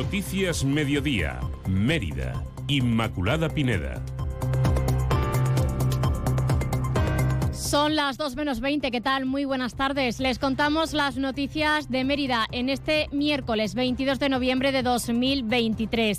Noticias Mediodía, Mérida, Inmaculada Pineda. Son las 2 menos 20, ¿qué tal? Muy buenas tardes. Les contamos las noticias de Mérida en este miércoles 22 de noviembre de 2023.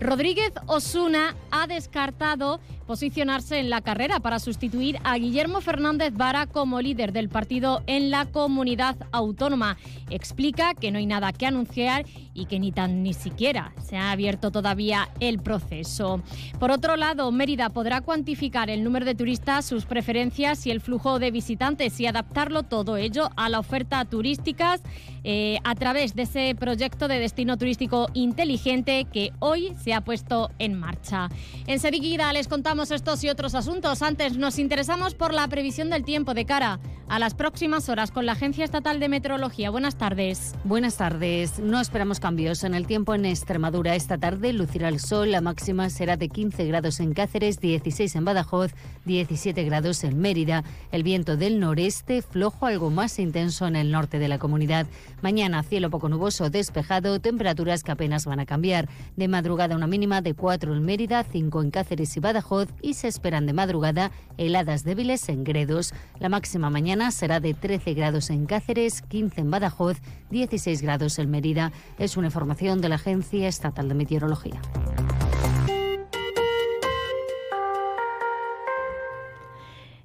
Rodríguez Osuna ha descartado posicionarse en la carrera para sustituir a Guillermo Fernández Vara como líder del partido en la comunidad autónoma. Explica que no hay nada que anunciar y que ni tan ni siquiera se ha abierto todavía el proceso. Por otro lado, Mérida podrá cuantificar el número de turistas, sus preferencias y el flujo de visitantes y adaptarlo todo ello a la oferta turística eh, a través de ese proyecto de destino turístico inteligente que hoy se ha puesto en marcha. Enseguida les contamos estos y otros asuntos. Antes nos interesamos por la previsión del tiempo de cara a las próximas horas con la Agencia Estatal de Meteorología. Buenas tardes. Buenas tardes. No esperamos cambios en el tiempo en Extremadura. Esta tarde lucirá el sol. La máxima será de 15 grados en Cáceres, 16 en Badajoz, 17 grados en Mérida. El viento del noreste flojo algo más intenso en el norte de la comunidad. Mañana cielo poco nuboso, despejado, temperaturas que apenas van a cambiar. De madrugada una mínima de 4 en Mérida, 5 en Cáceres y Badajoz y se esperan de madrugada heladas débiles en Gredos. La máxima mañana será de 13 grados en Cáceres, 15 en Badajoz, 16 grados en Mérida. Es una información de la Agencia Estatal de Meteorología.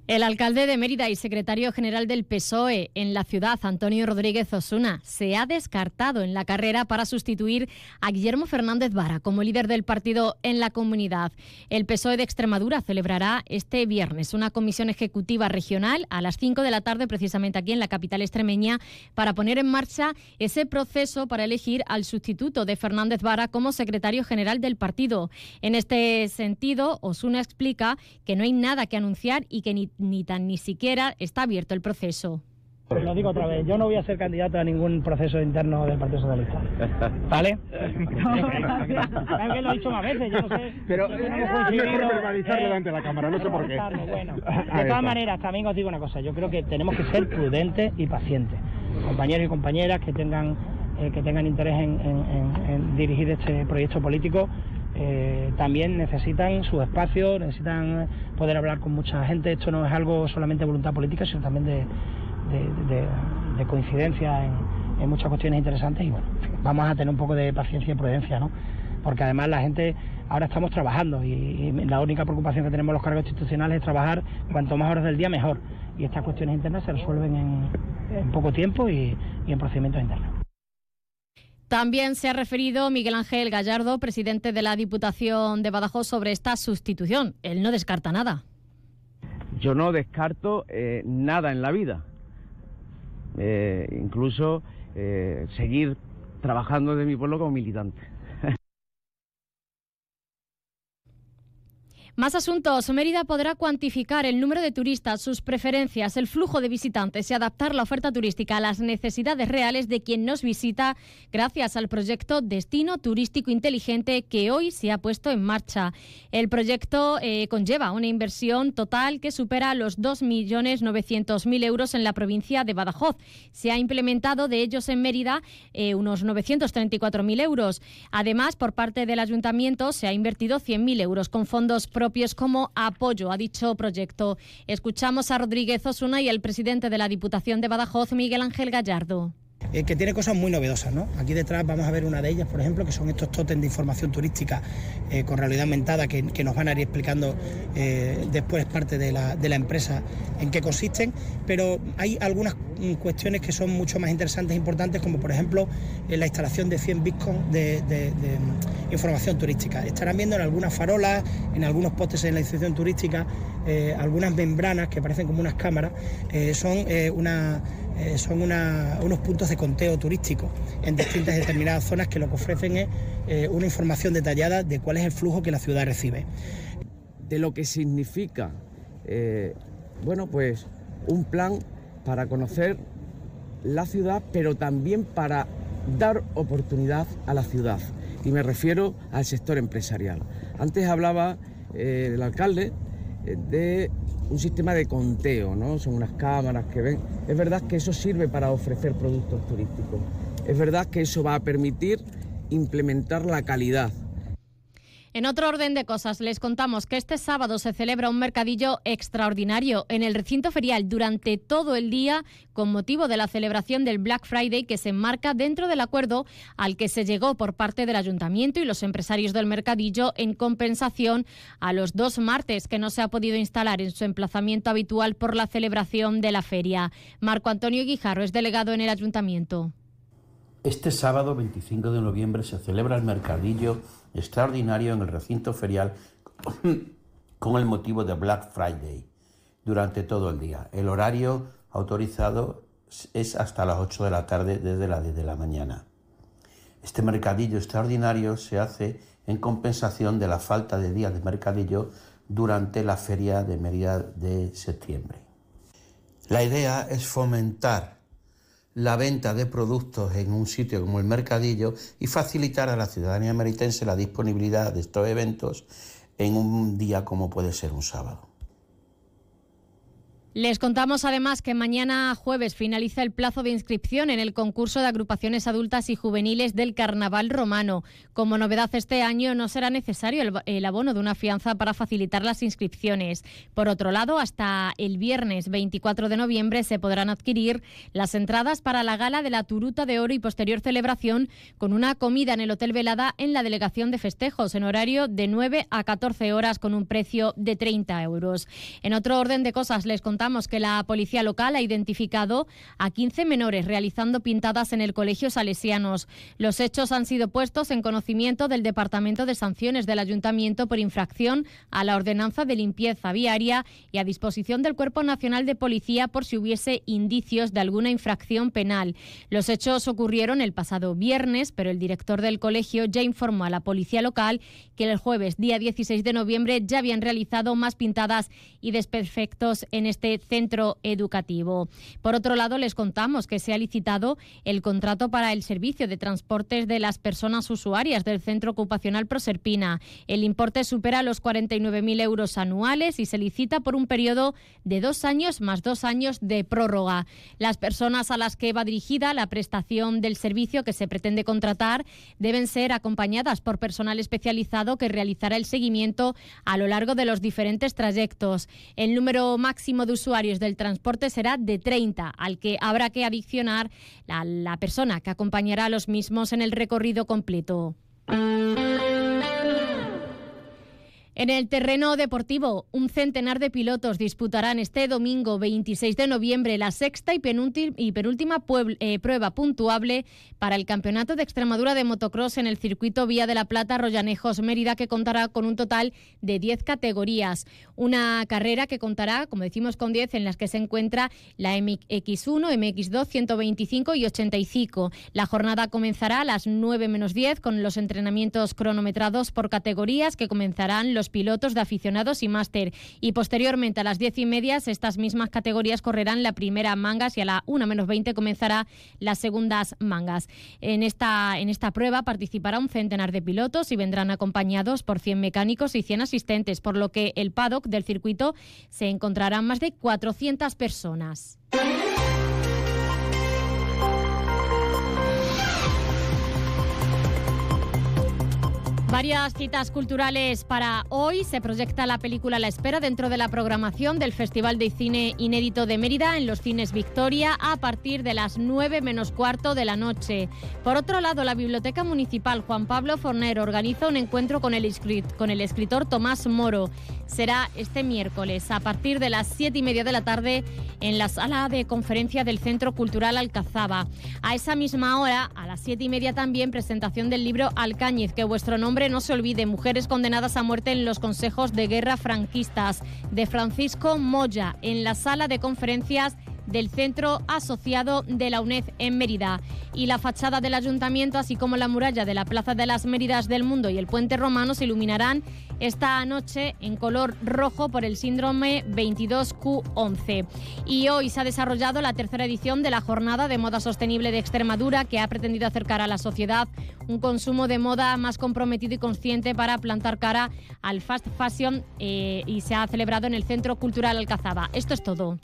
El alcalde de Mérida y secretario general del PSOE en la ciudad, Antonio Rodríguez Osuna, se ha descartado en la carrera para sustituir a Guillermo Fernández Vara como líder del partido en la comunidad. El PSOE de Extremadura celebrará este viernes una comisión ejecutiva regional a las 5 de la tarde, precisamente aquí en la capital extremeña, para poner en marcha ese proceso para elegir al sustituto de Fernández Vara como secretario general del partido. En este sentido, Osuna explica que no hay nada que anunciar y que ni ni tan ni siquiera está abierto el proceso. Lo digo otra vez, yo no voy a ser candidato a ningún proceso interno del Partido Socialista. ¿Vale? que lo he dicho más veces, yo no sé. Pero es mejor verbalizarlo delante de la cámara, no sé por qué. Bueno, de todas maneras, también os digo una cosa, yo creo que tenemos que ser prudentes y pacientes. Compañeros y compañeras que tengan, eh, que tengan interés en dirigir este proyecto político, eh, también necesitan su espacio, necesitan poder hablar con mucha gente. Esto no es algo solamente de voluntad política, sino también de, coincidencia en, muchas cuestiones interesantes. Y bueno, vamos a tener un poco de paciencia y prudencia, ¿no? Porque además la gente, ahora estamos trabajando y, la única preocupación que tenemos los cargos institucionales es trabajar cuanto más horas del día mejor. Y estas cuestiones internas se resuelven en, poco tiempo y en procedimientos internos. También se ha referido Miguel Ángel Gallardo, presidente de la Diputación de Badajoz, sobre esta sustitución. Él no descarta nada. Yo no descarto eh, nada en la vida. Eh, incluso eh, seguir trabajando de mi pueblo como militante. Más asuntos. Mérida podrá cuantificar el número de turistas, sus preferencias, el flujo de visitantes y adaptar la oferta turística a las necesidades reales de quien nos visita gracias al proyecto Destino Turístico Inteligente que hoy se ha puesto en marcha. El proyecto eh, conlleva una inversión total que supera los 2.900.000 euros en la provincia de Badajoz. Se ha implementado de ellos en Mérida eh, unos 934.000 euros. Además, por parte del ayuntamiento se ha invertido 100.000 euros con fondos propios como apoyo a dicho proyecto. Escuchamos a Rodríguez Osuna y al presidente de la Diputación de Badajoz, Miguel Ángel Gallardo. Eh, que tiene cosas muy novedosas. ¿no? Aquí detrás vamos a ver una de ellas, por ejemplo, que son estos tótems de información turística eh, con realidad aumentada que, nos van a ir explicando eh, después parte de la, de la, empresa en qué consisten, pero hay algunas mm, cuestiones que son mucho más interesantes e importantes, como por ejemplo la instalación de 100 bitcoins de, mm, información turística. Estarán viendo en algunas farolas, en algunos postes en la institución turística, algunas membranas que parecen como unas cámaras, son una eh, son unos puntos de conteo turístico en distintas determinadas zonas que lo que ofrecen es eh, una información detallada de cuál es el flujo que la ciudad recibe. De lo que significa, eh, bueno, pues un plan para conocer la ciudad, pero también para dar oportunidad a la ciudad. Y me refiero al sector empresarial. Antes hablaba el alcalde de un sistema de conteo, ¿no? Son unas cámaras que ven. Es verdad que eso sirve para ofrecer productos turísticos. Es verdad que eso va a permitir implementar la calidad. En otro orden de cosas, les contamos que este sábado se celebra un mercadillo extraordinario en el recinto ferial durante todo el día con motivo de la celebración del Black Friday que se enmarca dentro del acuerdo al que se llegó por parte del ayuntamiento y los empresarios del mercadillo en compensación a los dos martes que no se ha podido instalar en su emplazamiento habitual por la celebración de la feria. Marco Antonio Guijarro es delegado en el ayuntamiento. Este sábado 25 de noviembre se celebra el mercadillo extraordinario en el recinto ferial con el motivo de Black Friday durante todo el día. El horario autorizado es hasta las 8 de la tarde desde las 10 de la mañana. Este mercadillo extraordinario se hace en compensación de la falta de días de mercadillo durante la feria de Mérida de septiembre. La idea es fomentar la venta de productos en un sitio como el Mercadillo y facilitar a la ciudadanía meritense la disponibilidad de estos eventos en un día como puede ser un sábado. Les contamos además que mañana jueves finaliza el plazo de inscripción en el concurso de agrupaciones adultas y juveniles del Carnaval Romano. Como novedad este año no será necesario el, abono de una fianza para facilitar las inscripciones. Por otro lado, hasta el viernes 24 de noviembre se podrán adquirir las entradas para la gala de la Turuta de Oro y posterior celebración con una comida en el Hotel Velada en la delegación de festejos en horario de 9 a 14 horas con un precio de 30 euros. En otro orden de cosas les contamos que la policía local ha identificado a 15 menores realizando pintadas en el Colegio Salesianos. Los hechos han sido puestos en conocimiento del Departamento de Sanciones del Ayuntamiento por infracción a la ordenanza de limpieza viaria y a disposición del Cuerpo Nacional de Policía por si hubiese indicios de alguna infracción penal. Los hechos ocurrieron el pasado viernes, pero el director del colegio ya informó a la policía local que el jueves, día 16 de noviembre, ya habían realizado más pintadas y desperfectos en este centro educativo. Por otro lado, les contamos que se ha licitado el contrato para el servicio de transportes de las personas usuarias del Centro Ocupacional Proserpina. El importe supera los 49.000 euros anuales y se licita por un periodo de dos años más dos años de prórroga. Las personas a las que va dirigida la prestación del servicio que se pretende contratar deben ser acompañadas por personal especializado que realizará el seguimiento a lo largo de los diferentes trayectos. El número máximo de usuarios del transporte será de 30, al que habrá que adicionar la, la persona que acompañará a los mismos en el recorrido completo. En el terreno deportivo, un centenar de pilotos disputarán este domingo 26 de noviembre la sexta y, penúltima eh, prueba puntuable para el Campeonato de Extremadura de Motocross en el circuito Vía de la Plata Rollanejos Mérida, que contará con un total de 10 categorías. Una carrera que contará, como decimos, con 10 en las que se encuentra la MX1, MX2, 125 y 85. La jornada comenzará a las 9 menos 10 con los entrenamientos cronometrados por categorías que comenzarán los pilotos de aficionados y máster. Y posteriormente a las diez y media, estas mismas categorías correrán la primera mangas y a la una menos 20 comenzará las segundas mangas. En esta, en esta prueba participará un centenar de pilotos y vendrán acompañados por 100 mecánicos y 100 asistentes, por lo que el paddock del circuito se encontrará más de 400 personas. Varias citas culturales para hoy. Se proyecta la película La Espera dentro de la programación del Festival de Cine Inédito de Mérida en los cines Victoria a partir de las 9 menos cuarto de la noche. Por otro lado, la Biblioteca Municipal Juan Pablo Forner organiza un encuentro con el, con el escritor Tomás Moro. Será este miércoles a partir de las 7 y media de la tarde en la sala de conferencia del Centro Cultural Alcazaba. A esa misma hora, a las 7 y media también, presentación del libro Alcáñiz, que vuestro nombre no se olvide, mujeres condenadas a muerte en los consejos de guerra franquistas, de Francisco Moya, en la sala de conferencias del centro asociado de la UNED en Mérida. Y la fachada del ayuntamiento, así como la muralla de la Plaza de las Méridas del Mundo y el puente romano se iluminarán esta noche en color rojo por el síndrome 22Q11. Y hoy se ha desarrollado la tercera edición de la Jornada de Moda Sostenible de Extremadura que ha pretendido acercar a la sociedad un consumo de moda más comprometido y consciente para plantar cara al fast fashion eh, y se ha celebrado en el Centro Cultural Alcazaba. Esto es todo.